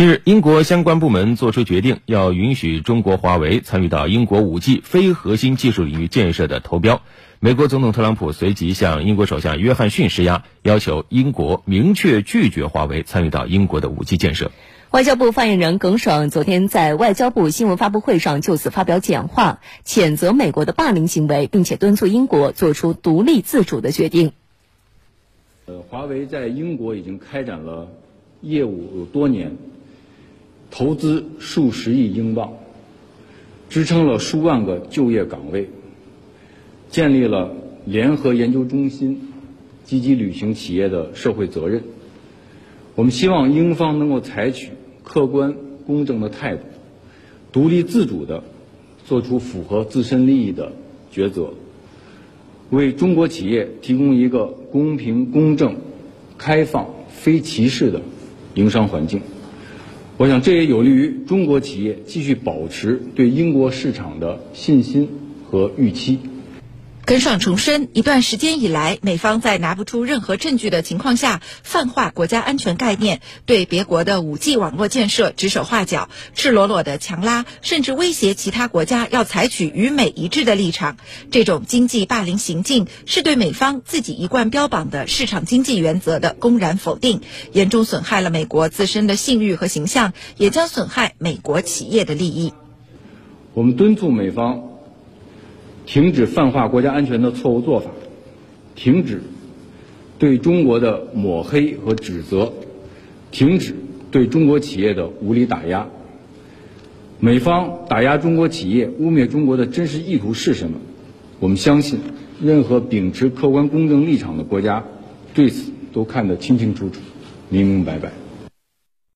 近日，英国相关部门作出决定，要允许中国华为参与到英国 5G 非核心技术领域建设的投标。美国总统特朗普随即向英国首相约翰逊施压，要求英国明确拒绝华为参与到英国的 5G 建设。外交部发言人耿爽昨天在外交部新闻发布会上就此发表讲话，谴责美国的霸凌行为，并且敦促英国做出独立自主的决定。呃，华为在英国已经开展了业务有多年。投资数十亿英镑，支撑了数万个就业岗位，建立了联合研究中心，积极履行企业的社会责任。我们希望英方能够采取客观公正的态度，独立自主的做出符合自身利益的抉择，为中国企业提供一个公平、公正、开放、非歧视的营商环境。我想，这也有利于中国企业继续保持对英国市场的信心和预期。耿爽重申，一段时间以来，美方在拿不出任何证据的情况下，泛化国家安全概念，对别国的五 G 网络建设指手画脚，赤裸裸的强拉，甚至威胁其他国家要采取与美一致的立场。这种经济霸凌行径，是对美方自己一贯标榜的市场经济原则的公然否定，严重损害了美国自身的信誉和形象，也将损害美国企业的利益。我们敦促美方。停止泛化国家安全的错误做法，停止对中国的抹黑和指责，停止对中国企业的无理打压。美方打压中国企业、污蔑中国的真实意图是什么？我们相信，任何秉持客观公正立场的国家，对此都看得清清楚楚、明明白白。